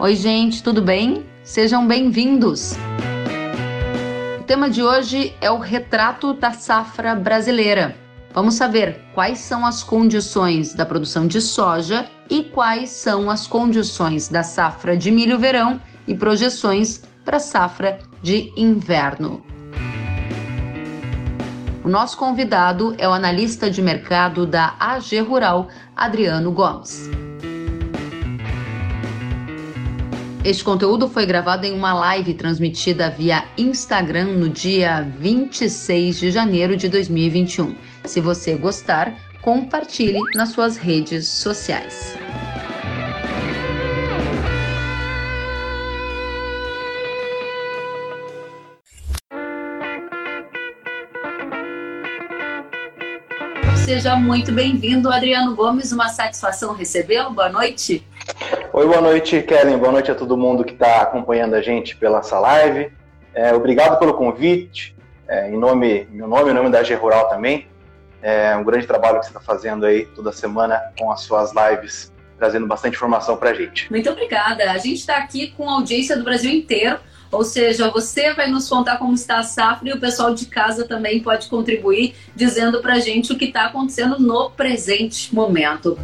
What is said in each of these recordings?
Oi, gente, tudo bem? Sejam bem-vindos! O tema de hoje é o retrato da safra brasileira. Vamos saber quais são as condições da produção de soja e quais são as condições da safra de milho verão e projeções para a safra de inverno. O nosso convidado é o analista de mercado da AG Rural, Adriano Gomes. Este conteúdo foi gravado em uma live transmitida via Instagram no dia 26 de janeiro de 2021. Se você gostar, compartilhe nas suas redes sociais. Seja muito bem-vindo, Adriano Gomes. Uma satisfação recebê-lo. Boa noite. Oi, boa noite, Kellen. Boa noite a todo mundo que está acompanhando a gente pela essa live. É, obrigado pelo convite. É, em nome, meu nome, em nome da G Rural também. É um grande trabalho que você está fazendo aí toda semana com as suas lives, trazendo bastante informação para a gente. Muito obrigada. A gente está aqui com a audiência do Brasil inteiro. Ou seja, você vai nos contar como está a safra e o pessoal de casa também pode contribuir dizendo para a gente o que está acontecendo no presente momento.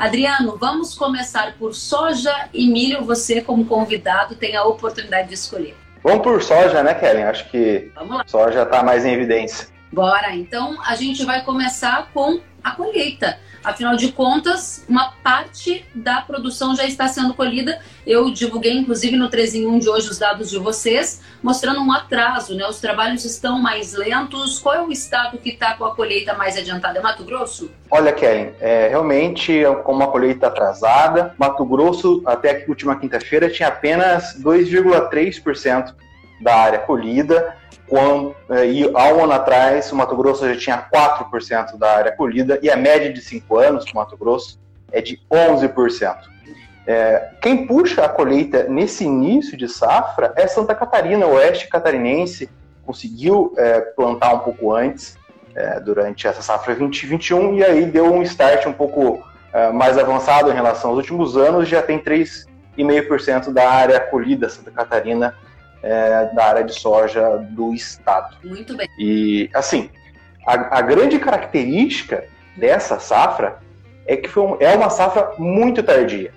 Adriano, vamos começar por soja e milho. Você, como convidado, tem a oportunidade de escolher. Vamos por soja, né, Kellen? Acho que soja está mais em evidência. Bora, então a gente vai começar com a colheita. Afinal de contas, uma parte da produção já está sendo colhida. Eu divulguei, inclusive, no 3 em 1 de hoje os dados de vocês, mostrando um atraso, né? Os trabalhos estão mais lentos. Qual é o estado que está com a colheita mais adiantada? É Mato Grosso? Olha, Kellen, é, realmente, com uma colheita atrasada, Mato Grosso, até a última quinta-feira, tinha apenas 2,3% da área colhida quando, é, e há um ano atrás, o Mato Grosso já tinha 4% da área colhida, e a média de 5 anos do Mato Grosso é de 11%. É, quem puxa a colheita nesse início de safra é Santa Catarina, o oeste catarinense, conseguiu é, plantar um pouco antes, é, durante essa safra 2021, e aí deu um start um pouco é, mais avançado em relação aos últimos anos, já tem 3,5% da área colhida Santa Catarina é, da área de soja do estado. Muito bem. E, assim, a, a grande característica dessa safra é que foi um, é uma safra muito tardia.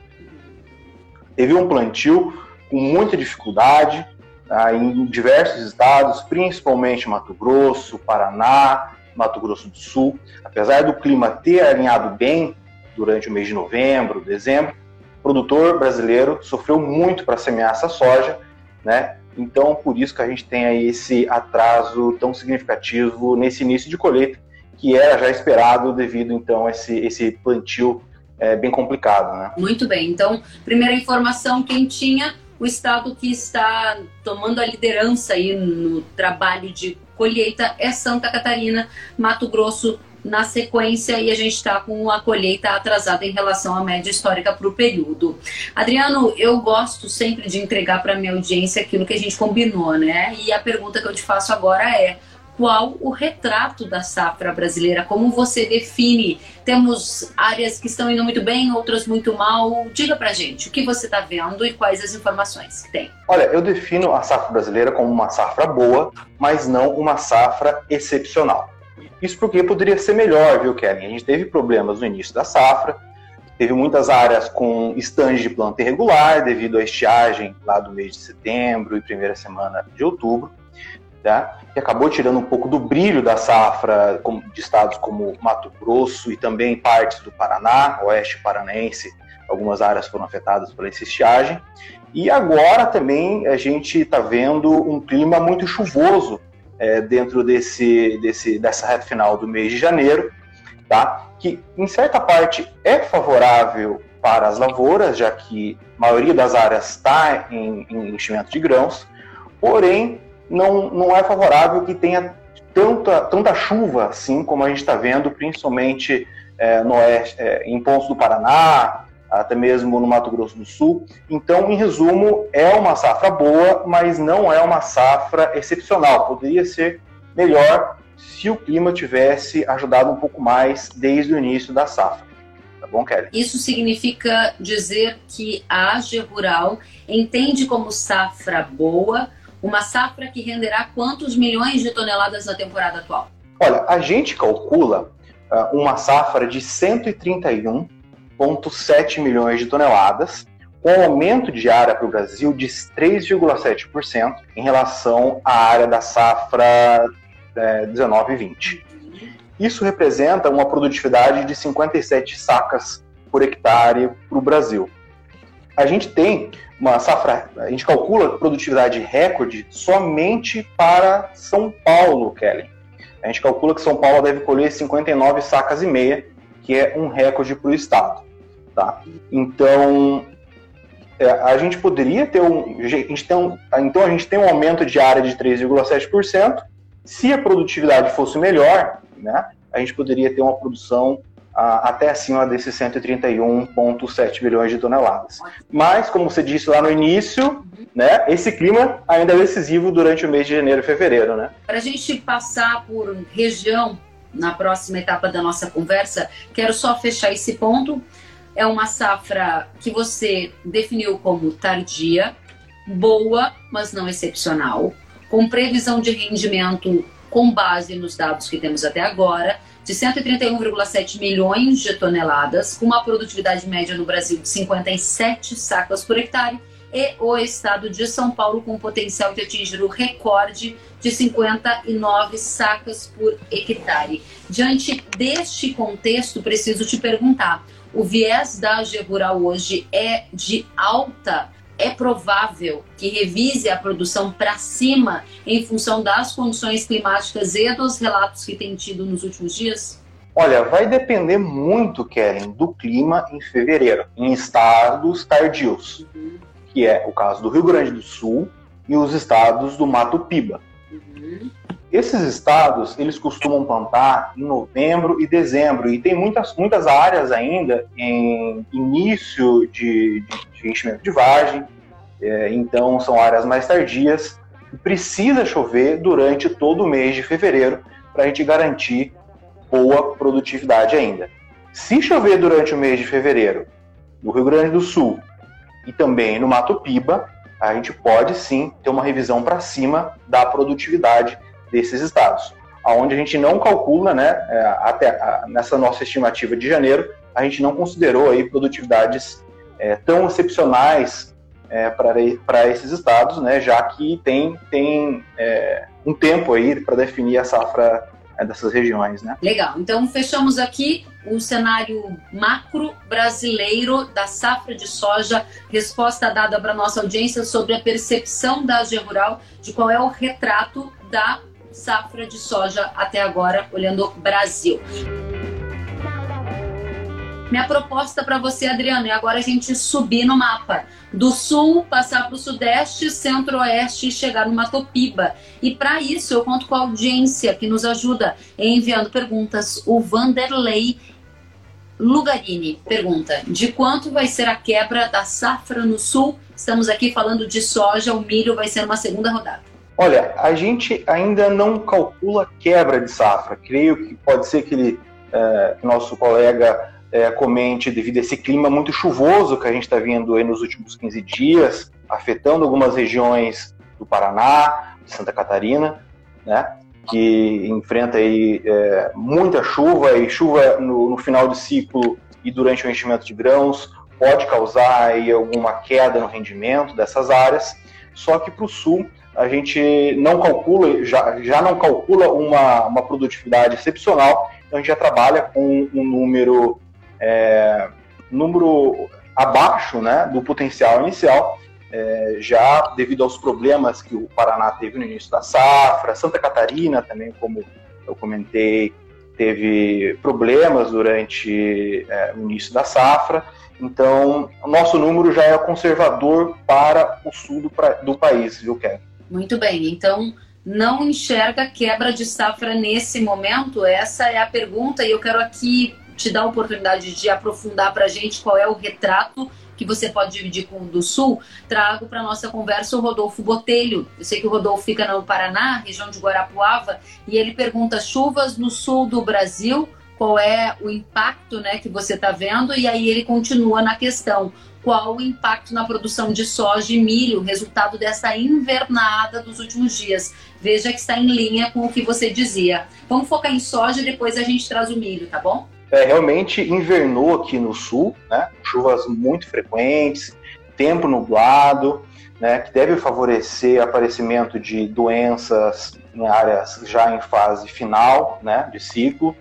Teve um plantio com muita dificuldade tá, em diversos estados, principalmente Mato Grosso, Paraná, Mato Grosso do Sul. Apesar do clima ter alinhado bem durante o mês de novembro, dezembro, o produtor brasileiro sofreu muito para semear essa soja, né? Então, por isso que a gente tem aí esse atraso tão significativo nesse início de colheita, que era já esperado devido então a esse, esse plantio é, bem complicado, né? Muito bem. Então, primeira informação quentinha, o estado que está tomando a liderança aí no trabalho de colheita é Santa Catarina, Mato Grosso, na sequência e a gente está com a colheita atrasada em relação à média histórica para o período. Adriano, eu gosto sempre de entregar para minha audiência aquilo que a gente combinou, né? E a pergunta que eu te faço agora é qual o retrato da safra brasileira? Como você define? Temos áreas que estão indo muito bem, outras muito mal. Diga pra gente o que você está vendo e quais as informações que tem. Olha, eu defino a safra brasileira como uma safra boa, mas não uma safra excepcional. Isso porque poderia ser melhor, viu, Kevin? A gente teve problemas no início da safra, teve muitas áreas com estandes de planta irregular devido à estiagem lá do mês de setembro e primeira semana de outubro, tá? que acabou tirando um pouco do brilho da safra de estados como Mato Grosso e também partes do Paraná, oeste paranaense, algumas áreas foram afetadas por essa estiagem. E agora também a gente está vendo um clima muito chuvoso é, dentro desse, desse, dessa reta final do mês de janeiro, tá? que em certa parte é favorável para as lavouras, já que a maioria das áreas está em, em enchimento de grãos, porém não, não é favorável que tenha tanta, tanta chuva assim como a gente está vendo, principalmente é, no oeste, é, em pontos do Paraná, até mesmo no Mato Grosso do Sul. Então, em resumo, é uma safra boa, mas não é uma safra excepcional. Poderia ser melhor se o clima tivesse ajudado um pouco mais desde o início da safra. tá bom, Kelly? Isso significa dizer que a AGE Rural entende como safra boa uma safra que renderá quantos milhões de toneladas na temporada atual? Olha, a gente calcula uh, uma safra de 131,7 milhões de toneladas, com um aumento de área para o Brasil de 3,7% em relação à área da safra é, 19 e 20. Isso representa uma produtividade de 57 sacas por hectare para o Brasil. A gente tem uma safra, a gente calcula produtividade recorde somente para São Paulo, Kelly. A gente calcula que São Paulo deve colher 59 sacas e meia, que é um recorde para o estado. Tá? Então, é, a gente poderia ter um, a gente tem um. Então, a gente tem um aumento de área de 3,7%. Se a produtividade fosse melhor, né, a gente poderia ter uma produção até acima desses 131,7 bilhões de toneladas. Mas, como você disse lá no início, né, esse clima ainda é decisivo durante o mês de janeiro e fevereiro. Né? Para a gente passar por região na próxima etapa da nossa conversa, quero só fechar esse ponto. É uma safra que você definiu como tardia, boa, mas não excepcional, com previsão de rendimento com base nos dados que temos até agora de 131,7 milhões de toneladas, com uma produtividade média no Brasil de 57 sacas por hectare, e o estado de São Paulo com potencial de atingir o recorde de 59 sacas por hectare. Diante deste contexto, preciso te perguntar: o viés da AG Rural hoje é de alta é provável que revise a produção para cima em função das condições climáticas e dos relatos que tem tido nos últimos dias? Olha, vai depender muito, Kellen, do clima em fevereiro, em estados tardios, uhum. que é o caso do Rio Grande do Sul e os estados do Mato Piba. Uhum. Esses estados, eles costumam plantar em novembro e dezembro, e tem muitas, muitas áreas ainda em início de, de, de enchimento de vargem, é, então são áreas mais tardias, precisa chover durante todo o mês de fevereiro para a gente garantir boa produtividade ainda. Se chover durante o mês de fevereiro no Rio Grande do Sul e também no Mato Piba, a gente pode sim ter uma revisão para cima da produtividade desses estados, aonde a gente não calcula, né, é, até nessa nossa estimativa de janeiro, a gente não considerou aí produtividades é, tão excepcionais é, para esses estados, né, já que tem, tem é, um tempo aí para definir a safra é, dessas regiões, né? Legal. Então fechamos aqui o cenário macro brasileiro da safra de soja, resposta dada para nossa audiência sobre a percepção da AG Rural de qual é o retrato da safra de soja até agora, olhando Brasil. Minha proposta para você, Adriano, é agora a gente subir no mapa. Do sul, passar para o sudeste, centro-oeste e chegar no Matopiba. E para isso, eu conto com a audiência que nos ajuda enviando perguntas. O Vanderlei Lugarini pergunta: de quanto vai ser a quebra da safra no sul? Estamos aqui falando de soja, o milho vai ser uma segunda rodada. Olha, a gente ainda não calcula quebra de safra. Creio que pode ser que ele, é, nosso colega é, comente devido a esse clima muito chuvoso que a gente está vendo aí nos últimos 15 dias, afetando algumas regiões do Paraná, de Santa Catarina, né? que enfrenta aí é, muita chuva e chuva no, no, final de ciclo e durante o enchimento de grãos pode causar aí alguma queda no rendimento dessas áreas. Só que para o sul a gente não calcula, já, já não calcula uma, uma produtividade excepcional, então a gente já trabalha com um número, é, número abaixo né, do potencial inicial, é, já devido aos problemas que o Paraná teve no início da safra, Santa Catarina também, como eu comentei, teve problemas durante é, o início da safra. Então, o nosso número já é conservador para o sul do, do país, viu, Kevin? Muito bem, então não enxerga quebra de safra nesse momento? Essa é a pergunta e eu quero aqui te dar a oportunidade de aprofundar para a gente qual é o retrato que você pode dividir com o do Sul. Trago para nossa conversa o Rodolfo Botelho. Eu sei que o Rodolfo fica no Paraná, região de Guarapuava, e ele pergunta: chuvas no sul do Brasil qual é o impacto né, que você está vendo, e aí ele continua na questão qual o impacto na produção de soja e milho, resultado dessa invernada dos últimos dias. Veja que está em linha com o que você dizia. Vamos focar em soja e depois a gente traz o milho, tá bom? É, realmente invernou aqui no sul, né? Chuvas muito frequentes, tempo nublado, né? Que deve favorecer o aparecimento de doenças em áreas já em fase final, né? De ciclo.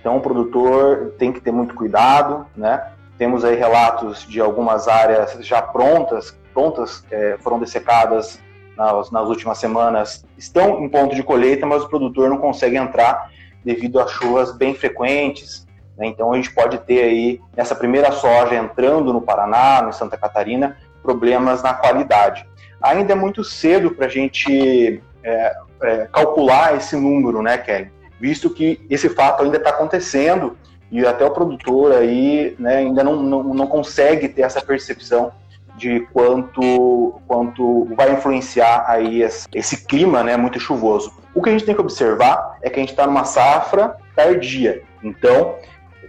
Então o produtor tem que ter muito cuidado, né? Temos aí relatos de algumas áreas já prontas, prontas, é, foram dessecadas nas, nas, últimas semanas, estão em ponto de colheita, mas o produtor não consegue entrar devido a chuvas bem frequentes. Né? Então a gente pode ter aí, nessa primeira soja entrando no Paraná, no Santa Catarina, problemas na qualidade. Ainda é muito cedo para a gente é, é, calcular esse número, né, Kelly? Visto que esse fato ainda está acontecendo e até o produtor aí né, ainda não, não, não consegue ter essa percepção de quanto, quanto vai influenciar aí esse, esse, clima né, muito chuvoso. O que a gente tem que observar é que a gente está numa safra tardia. Então,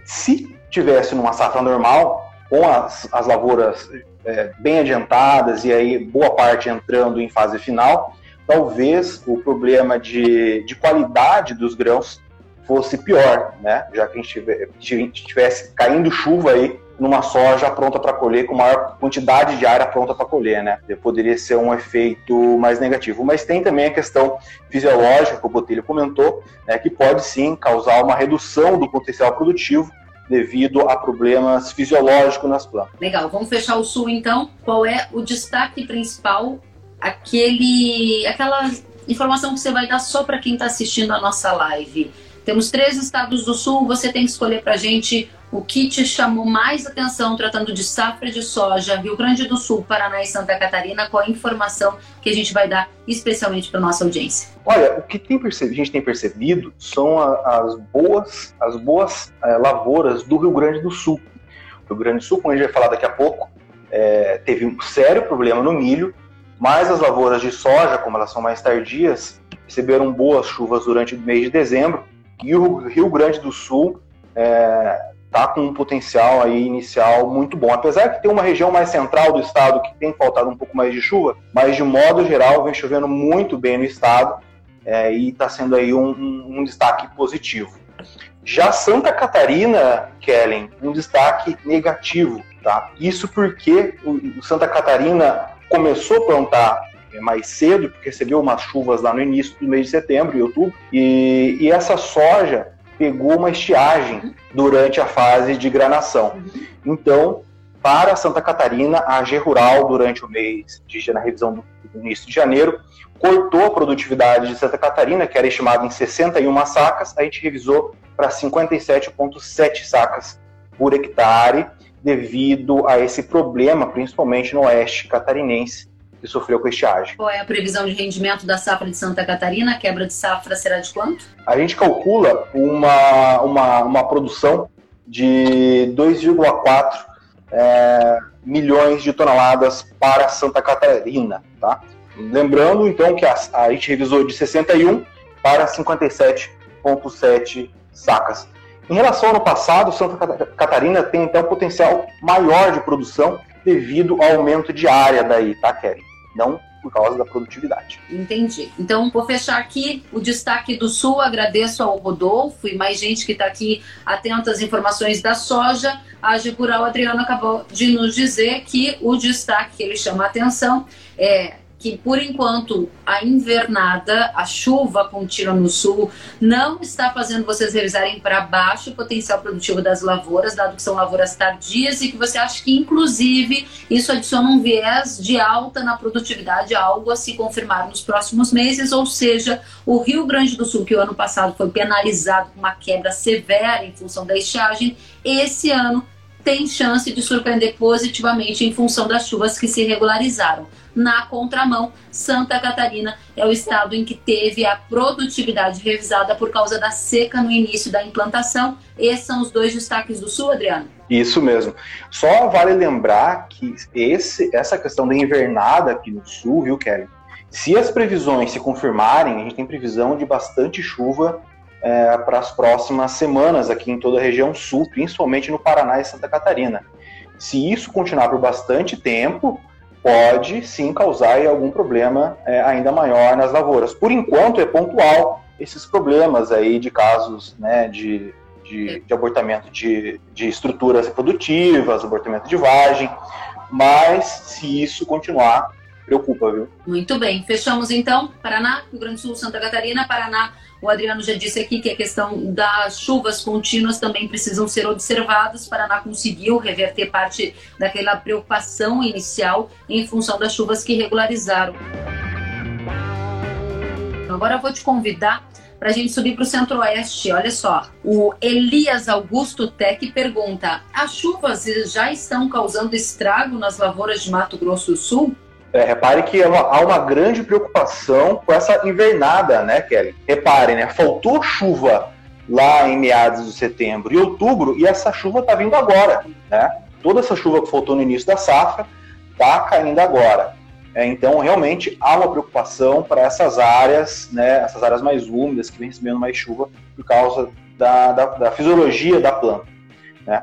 se tivesse numa safra normal, com as, as lavouras é, bem adiantadas e aí boa parte entrando em fase final, talvez o problema de, de qualidade dos grãos fosse pior, né? Já que a gente tivesse caindo chuva aí numa soja pronta para colher, com maior quantidade de área pronta para colher, né? Poderia ser um efeito mais negativo. Mas tem também a questão fisiológica, que o Botelho comentou, né, que pode sim causar uma redução do potencial produtivo devido a problemas fisiológicos nas plantas. Legal, vamos fechar o sul então. Qual é o destaque principal? Aquele, aquela informação que você vai dar só para quem está assistindo a nossa live temos três estados do sul, você tem que escolher para a gente o que te chamou mais atenção tratando de safra de soja, Rio Grande do Sul, Paraná e Santa Catarina, qual a informação que a gente vai dar especialmente para nossa audiência? Olha, o que tem a gente tem percebido são as boas, as boas é, lavouras do Rio Grande do Sul. O Rio Grande do Sul, como a gente vai falar daqui a pouco, é, teve um sério problema no milho, mas as lavouras de soja, como elas são mais tardias, receberam boas chuvas durante o mês de dezembro e o Rio Grande do Sul está é, com um potencial aí inicial muito bom. Apesar de ter uma região mais central do estado que tem faltado um pouco mais de chuva, mas de modo geral vem chovendo muito bem no estado é, e está sendo aí um, um, um, destaque positivo. Já Santa Catarina, Kellen, um destaque negativo, tá? Isso porque o Santa Catarina começou a plantar mais cedo, porque recebeu umas chuvas lá no início do mês de setembro e outubro, e, e essa soja pegou uma estiagem durante a fase de granação. Então, para Santa Catarina, a AG Rural, durante o mês de na revisão do, do início de janeiro, cortou a produtividade de Santa Catarina, que era estimada em 61 sacas, a gente revisou para 57,7 sacas por hectare, devido a esse problema, principalmente no oeste catarinense, que sofreu com estiagem. Qual é a previsão de rendimento da safra de Santa Catarina? A quebra de safra será de quanto? A gente calcula uma, uma, uma produção de 2,4 é, milhões de toneladas para Santa Catarina. Tá? Lembrando, então, que a, a gente revisou de 61 para 57,7 sacas. Em relação ao ano passado, Santa Catarina tem então um potencial maior de produção devido ao aumento de área daí, tá, Kelly? Não por causa da produtividade. Entendi. Então, vou fechar aqui o destaque do Sul. Agradeço ao Rodolfo e mais gente que está aqui atento às informações da soja. A Gegural Adriano acabou de nos dizer que o destaque que ele chama a atenção é que por enquanto a invernada, a chuva contínua no sul, não está fazendo vocês revisarem para baixo o potencial produtivo das lavouras, dado que são lavouras tardias e que você acha que, inclusive, isso adiciona um viés de alta na produtividade, algo a se confirmar nos próximos meses. Ou seja, o Rio Grande do Sul, que o ano passado foi penalizado com uma quebra severa em função da estiagem, esse ano tem chance de surpreender positivamente em função das chuvas que se regularizaram. Na contramão, Santa Catarina é o estado em que teve a produtividade revisada por causa da seca no início da implantação. Esses são os dois destaques do Sul, Adriano? Isso mesmo. Só vale lembrar que esse, essa questão da invernada aqui no Sul, viu, Kelly? Se as previsões se confirmarem, a gente tem previsão de bastante chuva é, para as próximas semanas aqui em toda a região sul, principalmente no Paraná e Santa Catarina. Se isso continuar por bastante tempo, pode sim causar algum problema é, ainda maior nas lavouras. Por enquanto é pontual esses problemas aí de casos né, de, de, de abortamento de, de estruturas reprodutivas, abortamento de vagem, mas se isso continuar, preocupa, viu? Muito bem. Fechamos então. Paraná, Rio Grande do Sul, Santa Catarina, Paraná. O Adriano já disse aqui que a questão das chuvas contínuas também precisam ser observadas. Paraná conseguiu reverter parte daquela preocupação inicial em função das chuvas que regularizaram. Agora eu vou te convidar para a gente subir para o centro-oeste. Olha só, o Elias Augusto Tec pergunta: as chuvas já estão causando estrago nas lavouras de Mato Grosso do Sul? É, repare que há uma, há uma, grande preocupação com essa invernada, né, Kelly? Repare, né? Faltou chuva lá em meados de setembro e outubro e essa chuva está vindo agora, né? Toda essa chuva que faltou no início da safra está caindo agora. É, então, realmente, há uma preocupação para essas áreas, né, essas áreas mais úmidas, que vêm recebendo mais chuva por causa da, da, da fisiologia da planta. Né?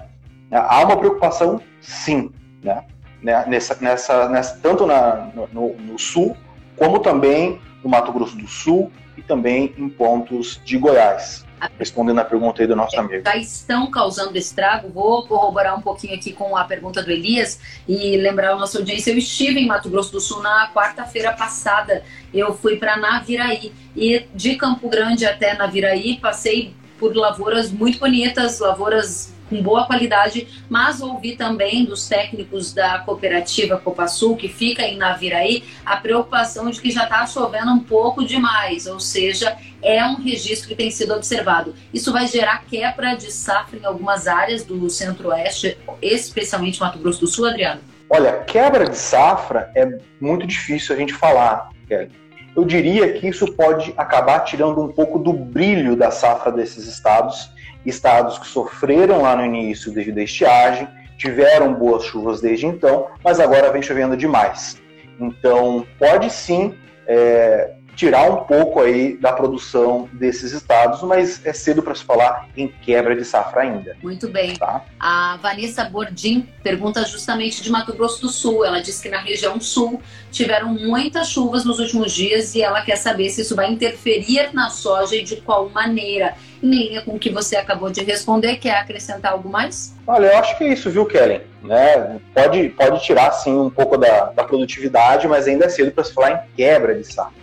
Há uma preocupação, sim. Né? Né, nessa, nessa, nessa, tanto na, no, no, sul, como também no Mato Grosso do Sul e também em pontos de Goiás. Respondendo a pergunta aí do nosso amigo. Já estão causando estrago. Vou corroborar um pouquinho aqui com a pergunta do Elias e lembrar a nossa audiência. Eu estive em Mato Grosso do Sul na quarta-feira passada. Eu fui para Naviraí e de Campo Grande até Naviraí passei por lavouras muito bonitas, lavouras com boa qualidade, mas ouvi também dos técnicos da cooperativa Copasul, que fica em Naviraí, a preocupação de que já está chovendo um pouco demais, ou seja, é um registro que tem sido observado. Isso vai gerar quebra de safra em algumas áreas do centro-oeste, especialmente Mato Grosso do Sul, Adriano? Olha, quebra de safra é muito difícil a gente falar, Kelly. Eu diria que isso pode acabar tirando um pouco do brilho da safra desses estados estados que sofreram lá no início devido à estiagem, tiveram boas chuvas desde então, mas agora vem chovendo demais. Então, pode sim é, tirar um pouco aí da produção desses estados, mas é cedo para se falar em quebra de safra ainda. Muito bem. Tá? A Vanessa Bordim pergunta justamente de Mato Grosso do Sul. Ela diz que na região sul tiveram muitas chuvas nos últimos dias e ela quer saber se isso vai interferir na soja e de qual maneira. Em linha com o que você acabou de responder, quer acrescentar algo mais? Olha, eu acho que é isso, viu, Kellen? Né? Pode, pode tirar, sim, um pouco da, da produtividade, mas ainda é cedo para se falar em quebra de safra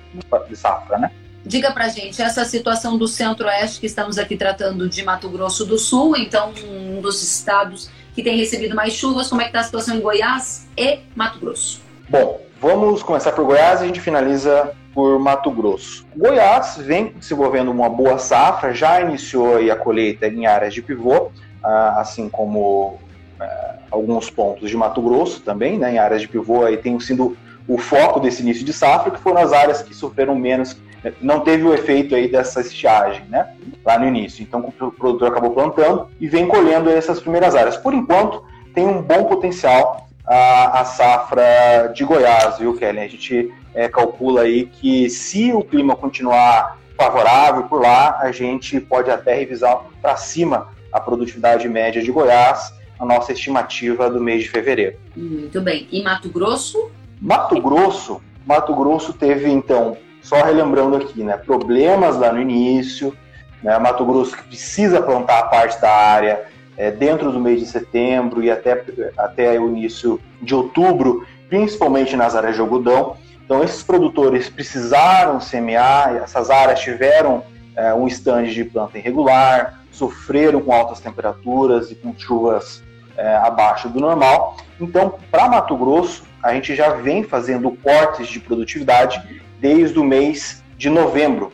de safra, né? Diga pra gente, essa situação do centro-oeste que estamos aqui tratando de Mato Grosso do Sul, então um dos estados que tem recebido mais chuvas, como é que está a situação em Goiás e Mato Grosso? Bom, vamos começar por Goiás e a gente finaliza por Mato Grosso. Goiás vem desenvolvendo uma boa safra, já iniciou a colheita em áreas de pivô, ah, assim como eh, alguns pontos de Mato Grosso também, né, em áreas de pivô aí tem sido o foco desse início de safra, que foram as áreas que sofreram menos, não teve o efeito aí dessa estiagem, né, lá no início. Então o produtor acabou plantando e vem colhendo essas primeiras áreas. Por enquanto, tem um bom potencial a, a safra de Goiás, viu, Kelly? A gente é, calcula aí que se o clima continuar favorável por lá, a gente pode até revisar para cima a produtividade média de Goiás, a nossa estimativa do mês de fevereiro. Muito bem. E Mato Grosso? Mato Grosso, Mato Grosso teve então, só relembrando aqui, né, problemas lá no início, né, Mato Grosso que precisa plantar a parte da área é, dentro do mês de setembro e até, até o início de outubro, principalmente nas áreas de algodão. Então esses produtores precisaram semear, essas áreas tiveram é, um estande de planta irregular, sofreram com altas temperaturas e com chuvas é, abaixo do normal. Então, para Mato Grosso, a gente já vem fazendo cortes de produtividade desde o mês de novembro.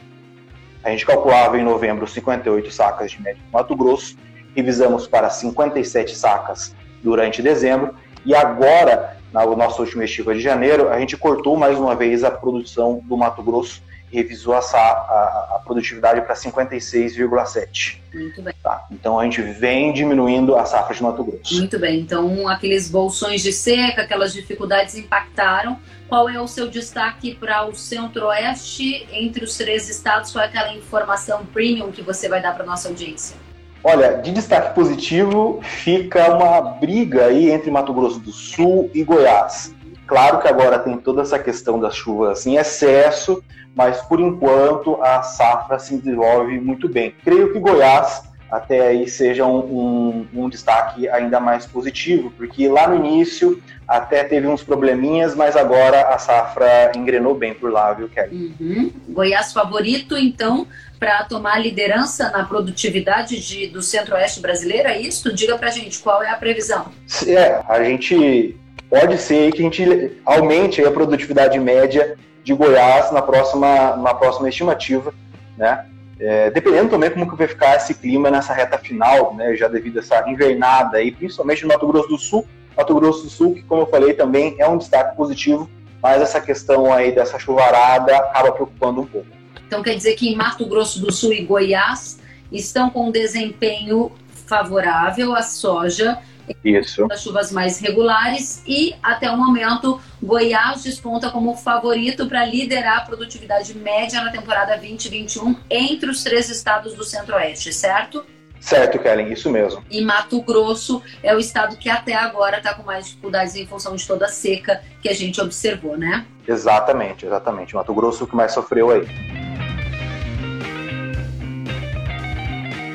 A gente calculava em novembro 58 sacas de médio Mato Grosso, revisamos para 57 sacas durante dezembro e agora, na nossa última estiva de janeiro, a gente cortou mais uma vez a produção do Mato Grosso revisou a, a, a produtividade para 56,7. Muito bem. Tá? Então a gente vem diminuindo a safra de Mato Grosso. Muito bem. Então aqueles bolsões de seca, aquelas dificuldades impactaram. Qual é o seu destaque para o Centro-Oeste entre os três estados? Qual é aquela informação premium que você vai dar para nossa audiência? Olha, de destaque positivo fica uma briga aí entre Mato Grosso do Sul e Goiás. Claro que agora tem toda essa questão das chuvas em excesso, mas por enquanto a safra se desenvolve muito bem. Creio que Goiás até aí seja um, um, um, destaque ainda mais positivo, porque lá no início até teve uns probleminhas, mas agora a safra engrenou bem por lá, viu, Kelly? Uhum. Goiás favorito, então, para tomar liderança na produtividade de, do centro-oeste brasileiro, é isso? Diga pra gente, qual é a previsão? É, a gente pode ser que a gente aumente a produtividade média de Goiás na próxima, na próxima estimativa, né? É, dependendo também como que vai ficar esse clima nessa reta final, né, já devido a essa invernada aí, principalmente no Mato Grosso do Sul. Mato Grosso do Sul, que como eu falei também é um destaque positivo, mas essa questão aí dessa chuvarada acaba preocupando um pouco. Então quer dizer que em Mato Grosso do Sul e Goiás estão com um desempenho favorável à soja isso. Das chuvas mais regulares e, até o momento, Goiás desponta como favorito para liderar a produtividade média na temporada 2021 entre os três estados do Centro-Oeste, certo? Certo, Kellen, isso mesmo. E Mato Grosso é o estado que até agora está com mais dificuldades em função de toda a seca que a gente observou, né? Exatamente, exatamente. Mato Grosso que mais sofreu aí.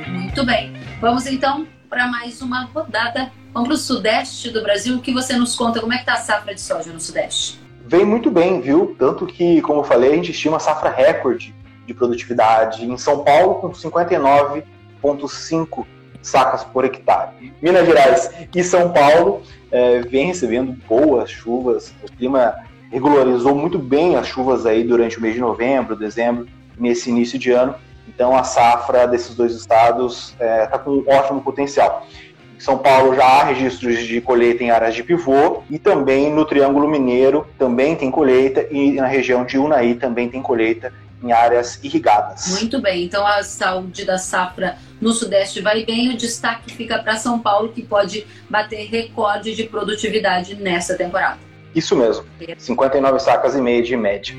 Muito bem. Vamos então para mais uma rodada Vamos para o sudeste do Brasil. O que você nos conta? Como é que está a safra de soja no sudeste? Vem muito bem, viu? Tanto que, como eu falei, a gente estima safra recorde de produtividade em São Paulo com 59,5 sacas por hectare. Minas Gerais e São Paulo é, vem recebendo boas chuvas. O clima regularizou muito bem as chuvas aí durante o mês de novembro, dezembro, nesse início de ano. Então a safra desses dois estados está é, tá com um ótimo potencial. São Paulo já há registros de colheita em áreas de pivô e também no Triângulo Mineiro também tem colheita e na região de Unai também tem colheita em áreas irrigadas. Muito bem, então a saúde da safra no Sudeste vai bem, o destaque fica para São Paulo, que pode bater recorde de produtividade nessa temporada. Isso mesmo, 59 sacas e meia de média.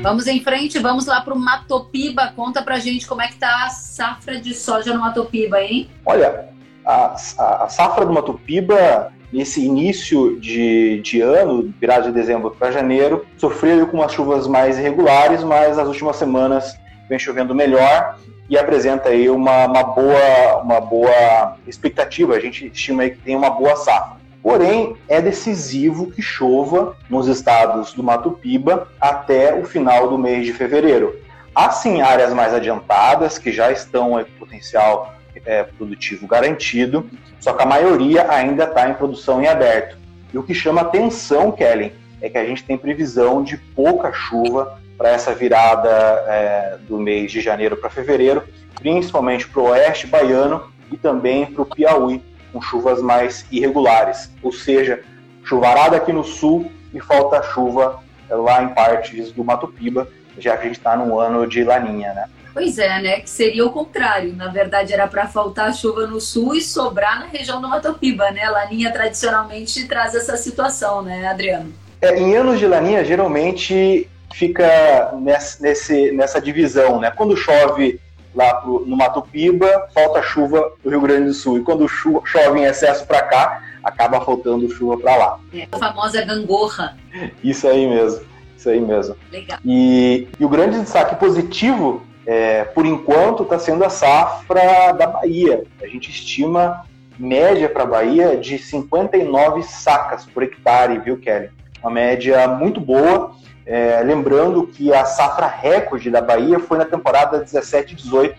Vamos em frente, vamos lá para o Matopiba. Conta para gente como é que tá a safra de soja no Matopiba, hein? Olha, a, a, a safra do Matopiba, nesse início de, de ano, virado de dezembro para janeiro, sofreu com umas chuvas mais irregulares, mas as últimas semanas vem chovendo melhor e apresenta aí uma, uma, boa, uma boa expectativa. A gente estima aí que tem uma boa safra. Porém, é decisivo que chova nos estados do Mato Piba até o final do mês de fevereiro. Há sim áreas mais adiantadas que já estão com potencial é, produtivo garantido, só que a maioria ainda está em produção em aberto. E o que chama atenção, Kellen, é que a gente tem previsão de pouca chuva para essa virada é, do mês de janeiro para fevereiro, principalmente para o oeste baiano e também para o Piauí, com chuvas mais irregulares, ou seja, chuvarada aqui no sul e falta chuva lá em partes do Mato Piba, já que a gente está num ano de laninha, né? Pois é, né? Que seria o contrário. Na verdade, era para faltar chuva no sul e sobrar na região do Mato Piba, né? Laninha tradicionalmente traz essa situação, né, Adriano? É, em anos de laninha, geralmente fica nesse, nesse, nessa divisão, né? Quando chove lá pro, no Mato Piba, falta chuva no Rio Grande do Sul. E quando chove em excesso para cá, acaba faltando chuva para lá. É, a famosa gangorra. Isso aí mesmo, isso aí mesmo. Legal. E, e o grande destaque positivo, é, por enquanto, está sendo a safra da Bahia. A gente estima média para a Bahia de 59 sacas por hectare, viu, Kelly? Uma média muito boa é, lembrando que a safra recorde da Bahia foi na temporada 17-18,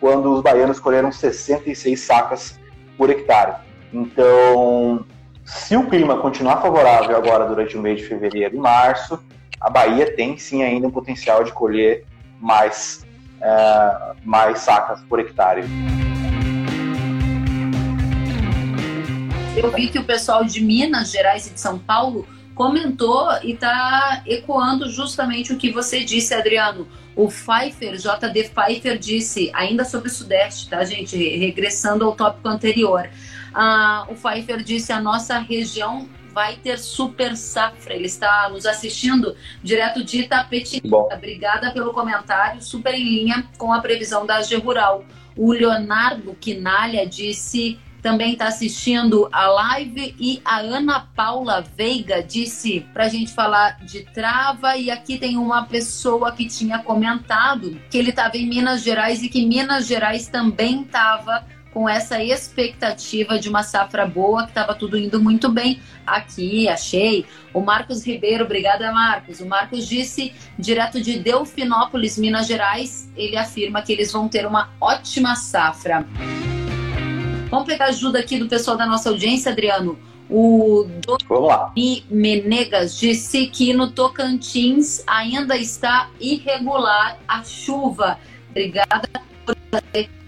quando os baianos colheram 66 sacas por hectare. Então, se o clima continuar favorável agora durante o mês de fevereiro e março, a Bahia tem sim ainda um potencial de colher mais, é, mais sacas por hectare. Eu vi que o pessoal de Minas Gerais e de São Paulo comentou e está ecoando justamente o que você disse, Adriano. O Pfeiffer, JD Pfeiffer, disse, ainda sobre o Sudeste, tá, gente? Regressando ao tópico anterior. Ah, o Pfeiffer disse: a nossa região vai ter super safra. Ele está nos assistindo direto de Itapetinga. Obrigada pelo comentário, super em linha com a previsão da AG Rural. O Leonardo Quinalha disse também está assistindo a live e a Ana Paula Veiga disse para a gente falar de trava e aqui tem uma pessoa que tinha comentado que ele estava em Minas Gerais e que Minas Gerais também estava com essa expectativa de uma safra boa, que estava tudo indo muito bem. Aqui, achei. O Marcos Ribeiro, obrigada, Marcos. O Marcos disse, direto de Delfinópolis, Minas Gerais, ele afirma que eles vão ter uma ótima safra. Vamos pegar ajuda aqui do pessoal da nossa audiência, Adriano. O Doni Menegas disse que no Tocantins ainda está irregular a chuva. Obrigada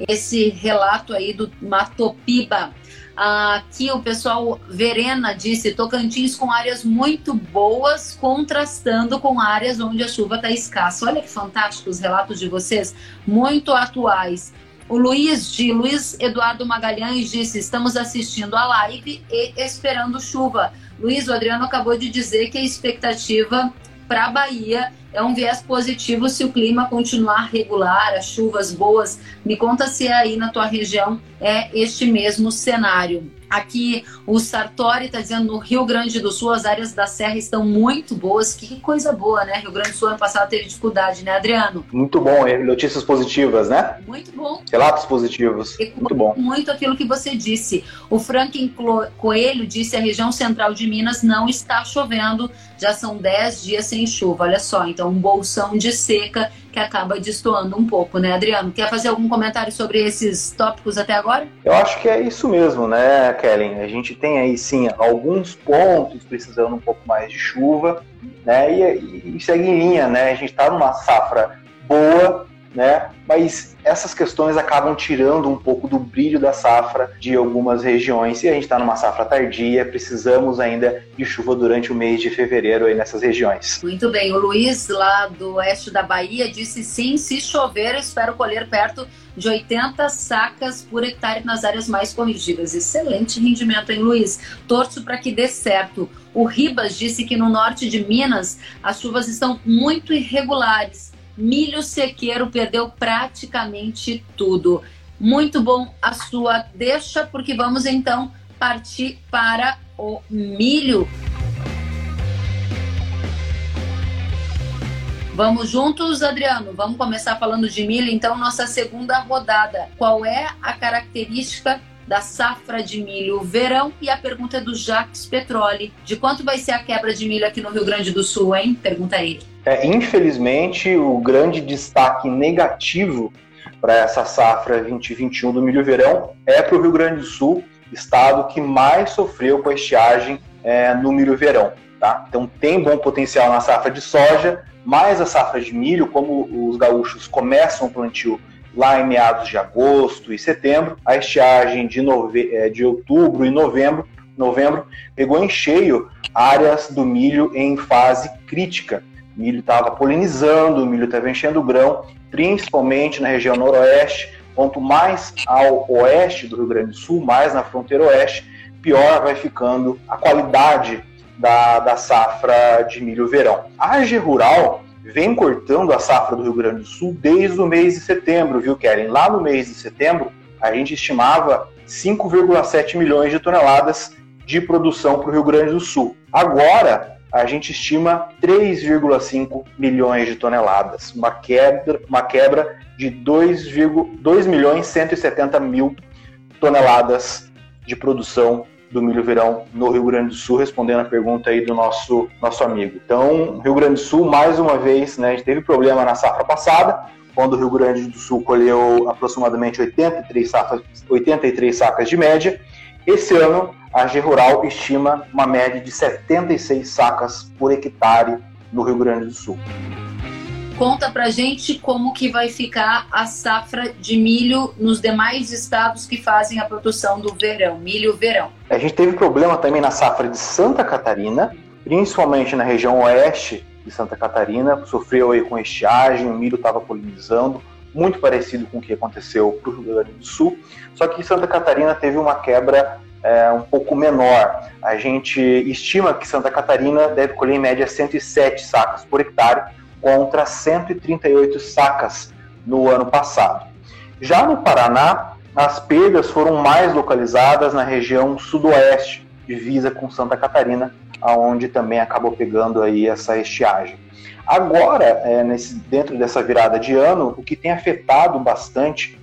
esse relato aí do Matopiba. Aqui o pessoal Verena disse Tocantins com áreas muito boas, contrastando com áreas onde a chuva está escassa. Olha que fantástico os relatos de vocês, muito atuais. O Luiz de Luiz Eduardo Magalhães disse: estamos assistindo a live e esperando chuva. Luiz, o Adriano acabou de dizer que a expectativa para a Bahia é um viés positivo se o clima continuar regular, as chuvas boas. Me conta se aí na tua região é este mesmo cenário. Aqui o Sartori está dizendo no Rio Grande do Sul as áreas da Serra estão muito boas. Que coisa boa, né? Rio Grande do Sul ano passado teve dificuldade, né, Adriano? Muito bom, notícias positivas, né? Muito bom. Relatos positivos. E muito bom. Muito aquilo que você disse. O Franklin Coelho disse a região central de Minas não está chovendo, já são 10 dias sem chuva. Olha só, então um bolsão de seca que acaba destoando um pouco, né, Adriano? Quer fazer algum comentário sobre esses tópicos até agora? Eu acho que é isso mesmo, né, Kellen? A gente tem aí sim alguns pontos precisando um pouco mais de chuva, né? E, e segue em linha, né? A gente está numa safra boa, né? Mas essas questões acabam tirando um pouco do brilho da safra de algumas regiões. E a gente está numa safra tardia, precisamos ainda de chuva durante o mês de fevereiro aí nessas regiões. Muito bem, o Luiz, lá do oeste da Bahia, disse sim, se chover, espero colher perto de 80 sacas por hectare nas áreas mais corrigidas. Excelente rendimento, hein, Luiz? Torço para que dê certo. O Ribas disse que no norte de Minas as chuvas estão muito irregulares milho sequeiro perdeu praticamente tudo. Muito bom a sua deixa, porque vamos então partir para o milho. Vamos juntos, Adriano? Vamos começar falando de milho, então, nossa segunda rodada. Qual é a característica da safra de milho verão? E a pergunta é do Jacques Petroli. De quanto vai ser a quebra de milho aqui no Rio Grande do Sul, hein? Pergunta ele. É, infelizmente, o grande destaque negativo para essa safra 2021 do milho verão é para o Rio Grande do Sul, estado que mais sofreu com a estiagem é, no milho verão. Tá? Então tem bom potencial na safra de soja, mas a safra de milho, como os gaúchos começam o plantio lá em meados de agosto e setembro, a estiagem de, nove... É, de outubro e novembro, novembro pegou em cheio áreas do milho em fase crítica o milho estava polinizando, o milho estava enchendo o grão, principalmente na região noroeste. Quanto mais ao oeste do Rio Grande do Sul, mais na fronteira oeste, pior vai ficando a qualidade da, da safra de milho verão. A AG Rural vem cortando a safra do Rio Grande do Sul desde o mês de setembro, viu, Keren? Lá no mês de setembro, a gente estimava 5,7 milhões de toneladas de produção para o Rio Grande do Sul. Agora, a gente estima 3,5 milhões de toneladas, uma quebra, uma quebra de 2, 2 milhões 170 mil toneladas de produção do milho verão no Rio Grande do Sul, respondendo a pergunta aí do nosso, nosso amigo. Então, Rio Grande do Sul, mais uma vez, né, a gente teve problema na safra passada, quando o Rio Grande do Sul colheu aproximadamente 83 sacas, 83 sacas de média. Esse ano, a G Rural estima uma média de 76 sacas por hectare no Rio Grande do Sul. Conta pra gente como que vai ficar a safra de milho nos demais estados que fazem a produção do verão, milho verão. A gente teve problema também na safra de Santa Catarina, principalmente na região oeste de Santa Catarina, sofreu aí com estiagem, o milho estava polinizando, muito parecido com o que aconteceu para o Rio Grande do Sul, só que Santa Catarina teve uma quebra é, um pouco menor. A gente estima que Santa Catarina deve colher em média 107 sacas por hectare, contra 138 sacas no ano passado. Já no Paraná, as perdas foram mais localizadas na região sudoeste, divisa com Santa Catarina, aonde também acabou pegando aí essa estiagem. Agora, é, nesse, dentro dessa virada de ano, o que tem afetado bastante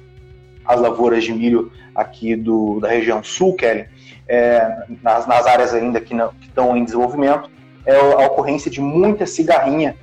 as lavouras de milho aqui do, da região sul, Kelly, é, nas, nas, áreas ainda que, que estão em desenvolvimento, é a ocorrência de muita cigarrinha.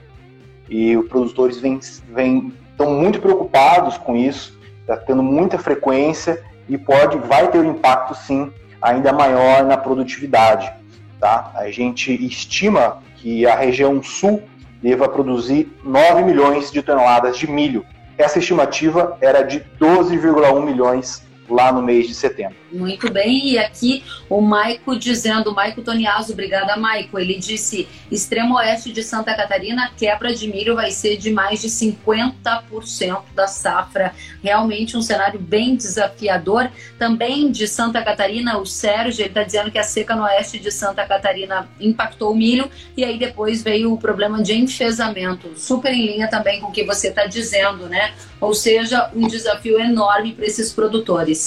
E os produtores vêm, vêm, estão muito preocupados com isso, está tendo muita frequência e pode, vai ter um impacto sim ainda maior na produtividade. Tá? A gente estima que a região sul deva produzir 9 milhões de toneladas de milho. Essa estimativa era de 12,1 milhões lá no mês de setembro. Muito bem, e aqui o Maico dizendo, Maico Toniaso, obrigada Maico, ele disse, extremo oeste de Santa Catarina, quebra de milho vai ser de mais de 50% da safra, realmente um cenário bem desafiador. Também de Santa Catarina, o Sérgio, ele está dizendo que a seca no oeste de Santa Catarina impactou o milho, e aí depois veio o problema de enfesamento, super em linha também com o que você está dizendo, né? Ou seja, um desafio enorme para esses produtores.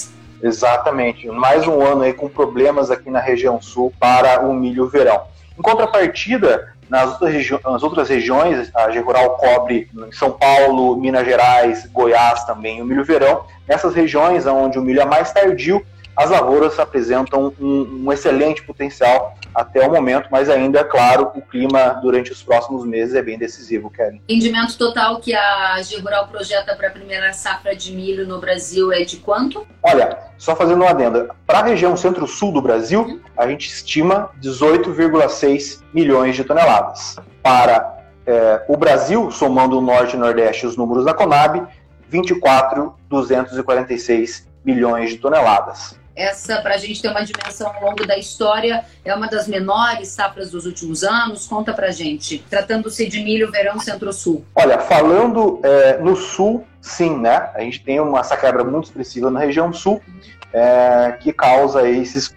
Exatamente. Mais um ano aí com problemas aqui na região sul para o milho verão. Em contrapartida, nas outras, regi nas outras regiões, a G Rural cobre São Paulo, Minas Gerais, Goiás também o milho verão. Nessas regiões onde o milho é mais tardio, as lavouras apresentam um, um, excelente potencial até o momento, mas ainda, é claro, o clima durante os próximos meses é bem decisivo, Karen. Rendimento total que a Rural projeta para a primeira safra de milho no Brasil é de quanto? Olha, só fazendo uma adenda, para a região centro-sul do Brasil, a gente estima 18,6 milhões de toneladas. Para é, o Brasil, somando o norte e o nordeste os números da Conab, 24,246 milhões de toneladas. Essa, para a gente ter uma dimensão ao longo da história, é uma das menores safras dos últimos anos. Conta para gente, tratando-se de milho verão centro-sul. Olha, falando é, no sul, sim, né? A gente tem uma essa quebra muito expressiva na região sul, é, que causa esses,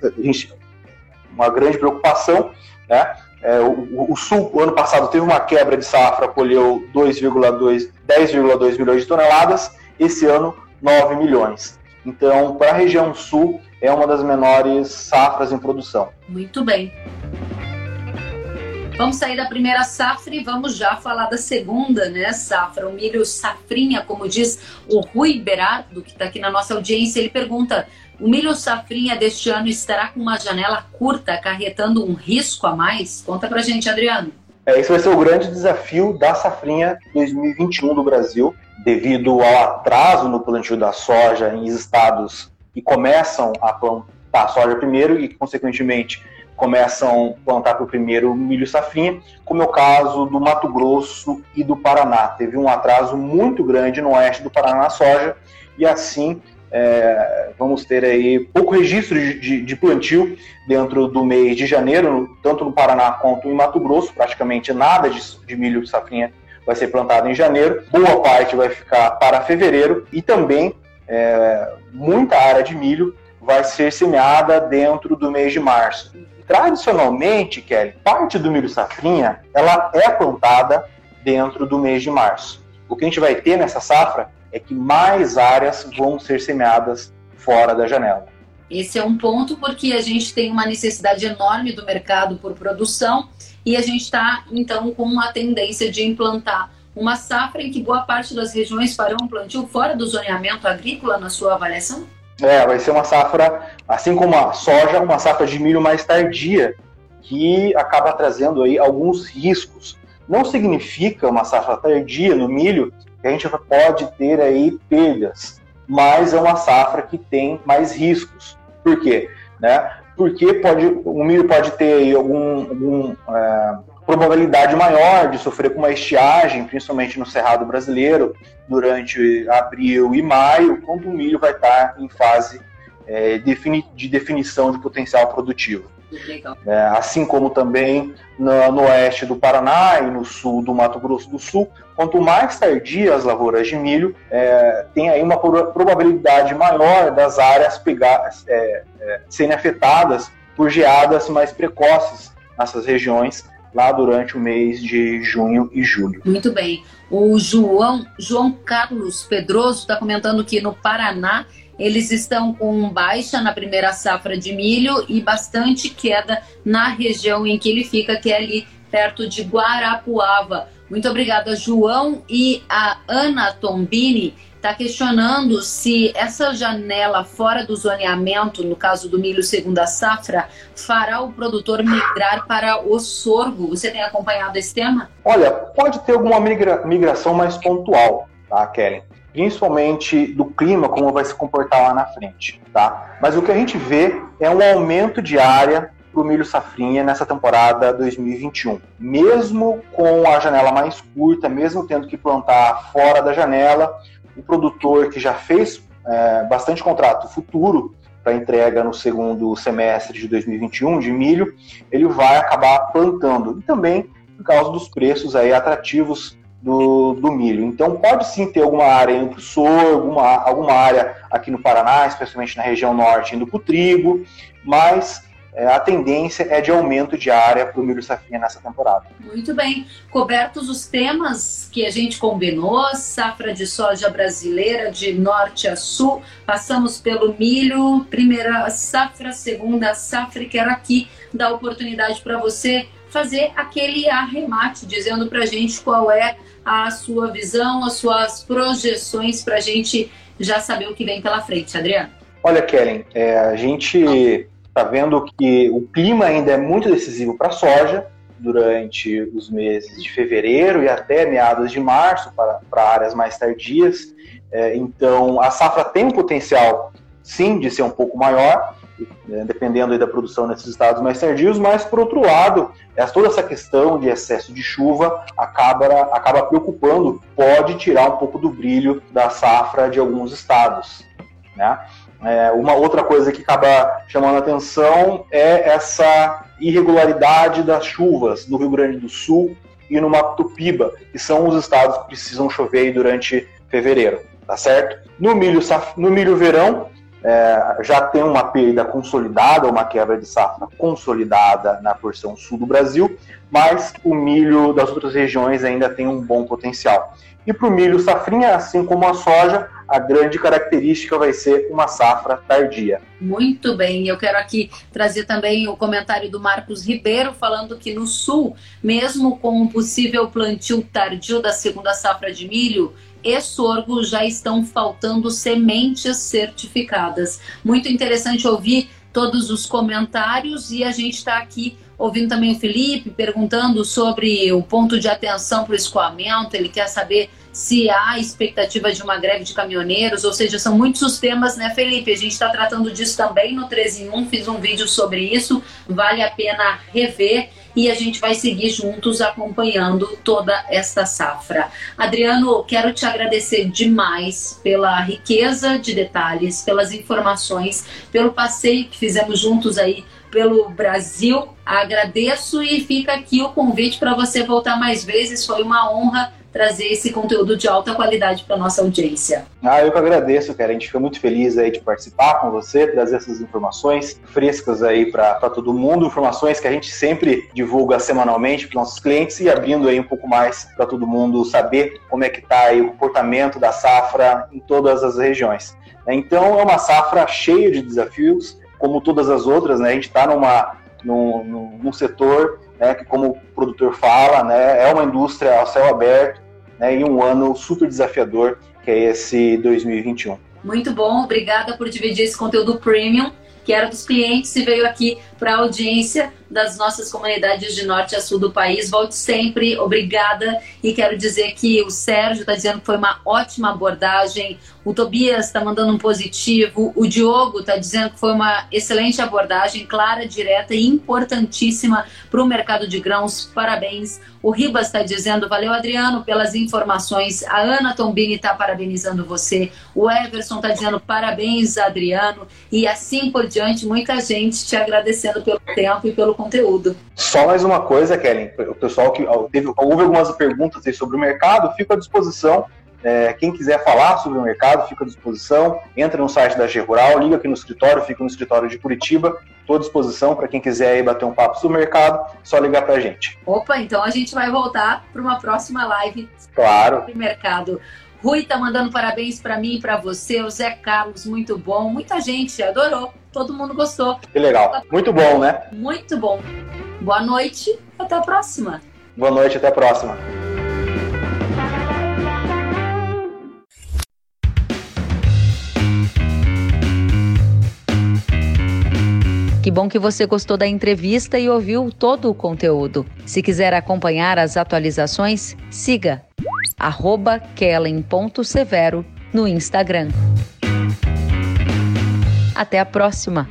uma grande preocupação, né? É, o, o, Sul, ano passado, teve uma quebra de safra, colheu 10,2 milhões de toneladas, esse ano, 9 milhões. Então, para a região sul, é uma das menores safras em produção. Muito bem. Vamos sair da primeira safra e vamos já falar da segunda, né, safra. O milho safrinha, como diz o Rui Berardo, que está aqui na nossa audiência, ele pergunta: o milho safrinha deste ano estará com uma janela curta, acarretando um risco a mais? Conta pra gente, Adriano. É, esse vai ser o grande desafio da safrinha 2021 do Brasil, devido ao atraso no plantio da soja em estados que começam a plantar soja primeiro e, consequentemente, começam a plantar para o primeiro milho safrinha, como é o caso do Mato Grosso e do Paraná. Teve um atraso muito grande no oeste do Paraná soja e assim é, vamos ter aí pouco registro de, de, de, plantio dentro do mês de janeiro, tanto no Paraná quanto em Mato Grosso, praticamente nada de, de milho safrinha vai ser plantado em janeiro, boa parte vai ficar para fevereiro e também é, muita área de milho vai ser semeada dentro do mês de março. Tradicionalmente, Kelly, parte do milho safrinha ela é plantada dentro do mês de março. O que a gente vai ter nessa safra é que mais áreas vão ser semeadas fora da janela. Esse é um ponto porque a gente tem uma necessidade enorme do mercado por produção e a gente está, então, com uma tendência de implantar uma safra em que boa parte das regiões farão um plantio fora do zoneamento agrícola na sua avaliação? É, vai ser uma safra, assim como a soja, uma safra de milho mais tardia, que acaba trazendo aí alguns riscos. Não significa uma safra tardia no milho que a gente pode ter aí perdas, mas é uma safra que tem mais riscos. Por quê? Né? Porque pode, o milho pode ter aí algum, algum é, probabilidade maior de sofrer com uma estiagem, principalmente no cerrado brasileiro, durante abril e maio, quando o milho vai estar em fase é, de definição de potencial produtivo. É, assim como também no, no, oeste do Paraná e no sul do Mato Grosso do Sul. Quanto mais tardia as lavouras de milho, é, tem aí uma probabilidade maior das áreas pegar, é, é, serem afetadas por geadas mais precoces nessas regiões lá durante o mês de junho e julho. Muito bem. O João, João Carlos Pedroso está comentando que no Paraná eles estão com baixa na primeira safra de milho e bastante queda na região em que ele fica, que é ali perto de Guarapuava. Muito obrigada, João. E a Ana Tombini está questionando se essa janela fora do zoneamento, no caso do milho segunda safra, fará o produtor migrar para o sorgo. Você tem acompanhado esse tema? Olha, pode ter alguma migra migração mais pontual, tá, Kellen? Principalmente do clima, como vai se comportar lá na frente, tá? Mas o que a gente vê é um aumento de área para o milho safrinha nessa temporada 2021. Mesmo com a janela mais curta, mesmo tendo que plantar fora da janela, o produtor que já fez é, bastante contrato futuro para entrega no segundo semestre de 2021 de milho, ele vai acabar plantando. E também por causa dos preços aí atrativos do, do milho. Então pode sim ter alguma área indo para o sorgo, alguma, alguma área aqui no Paraná, especialmente na região norte, indo para o trigo, mas é, a tendência é de aumento de área para o milho safrinha nessa temporada. Muito bem. Cobertos os temas que a gente combinou, safra de soja brasileira de norte a sul, passamos pelo milho, primeira safra, segunda safra, e quero aqui dar oportunidade para você fazer aquele arremate, dizendo para gente qual é a sua visão, as suas projeções para a gente já saber o que vem pela frente, Adriano. Olha, Kellen, é, a gente está vendo que o clima ainda é muito decisivo para a soja durante os meses de fevereiro e até meados de março para, para áreas mais tardias. É, então, a safra tem um potencial, sim, de ser um pouco maior, né, dependendo da produção nesses estados mais tardios, mas, por outro lado, toda essa questão de excesso de chuva acaba, acaba preocupando, pode tirar um pouco do brilho da safra de alguns estados. Né? É, uma outra coisa que acaba chamando atenção é essa irregularidade das chuvas no Rio Grande do Sul e no Mato Piba, que são os estados que precisam chover durante fevereiro, tá certo? No milho, no milho verão, é, já tem uma perda consolidada, uma quebra de safra consolidada na porção sul do Brasil, mas o milho das outras regiões ainda tem um bom potencial. E para o milho safrinha, assim como a soja, a grande característica vai ser uma safra tardia. Muito bem, eu quero aqui trazer também o comentário do Marcos Ribeiro, falando que no sul, mesmo com um possível plantio tardio da segunda safra de milho, e sorgo já estão faltando sementes certificadas. Muito interessante ouvir todos os comentários e a gente está aqui ouvindo também o Felipe perguntando sobre o ponto de atenção para o escoamento. Ele quer saber se há expectativa de uma greve de caminhoneiros, ou seja, são muitos os temas, né, Felipe? A gente está tratando disso também no 13 em 1, fiz um vídeo sobre isso, vale a pena rever e a gente vai seguir juntos acompanhando toda esta safra. Adriano, quero te agradecer demais pela riqueza de detalhes, pelas informações, pelo passeio que fizemos juntos aí pelo Brasil. Agradeço e fica aqui o convite para você voltar mais vezes. Foi uma honra trazer esse conteúdo de alta qualidade para nossa audiência. Ah, eu que agradeço, cara. A gente fica muito feliz aí de participar com você, trazer essas informações frescas aí para todo mundo, informações que a gente sempre divulga semanalmente para nossos clientes e abrindo aí um pouco mais para todo mundo saber como é que está aí o comportamento da safra em todas as regiões. Então é uma safra cheia de desafios, como todas as outras, né? A gente está numa num, num, setor né, que, como o produtor fala, né, é uma indústria ao céu aberto, né, e um ano super desafiador, que é esse 2021. Muito bom, obrigada por dividir esse conteúdo premium, que era dos clientes e veio aqui para a audiência. Das nossas comunidades de norte a sul do país. Volte sempre, obrigada. E quero dizer que o Sérgio está dizendo que foi uma ótima abordagem. O Tobias está mandando um positivo. O Diogo está dizendo que foi uma excelente abordagem, clara, direta e importantíssima para o mercado de grãos. Parabéns. O Ribas está dizendo, valeu Adriano pelas informações. A Ana Tombini está parabenizando você. O Everson está dizendo parabéns, Adriano. E assim por diante, muita gente te agradecendo pelo tempo e pelo conteúdo. Só mais uma coisa, Kellen. O pessoal que teve, houve algumas perguntas aí sobre o mercado, fico à disposição é, quem quiser falar sobre o mercado, fica à disposição. Entra no site da G Rural, liga aqui no escritório, fica no escritório de Curitiba. Estou à disposição para quem quiser bater um papo sobre o mercado, só ligar para a gente. Opa, então a gente vai voltar para uma próxima live claro. sobre mercado. Rui tá mandando parabéns para mim e para você. O Zé Carlos, muito bom. Muita gente adorou. Todo mundo gostou. Que legal. Muito bom, né? Muito bom. Boa noite. Até a próxima. Boa noite. Até a próxima. Que bom que você gostou da entrevista e ouviu todo o conteúdo. Se quiser acompanhar as atualizações, siga kellen.severo no Instagram. Até a próxima!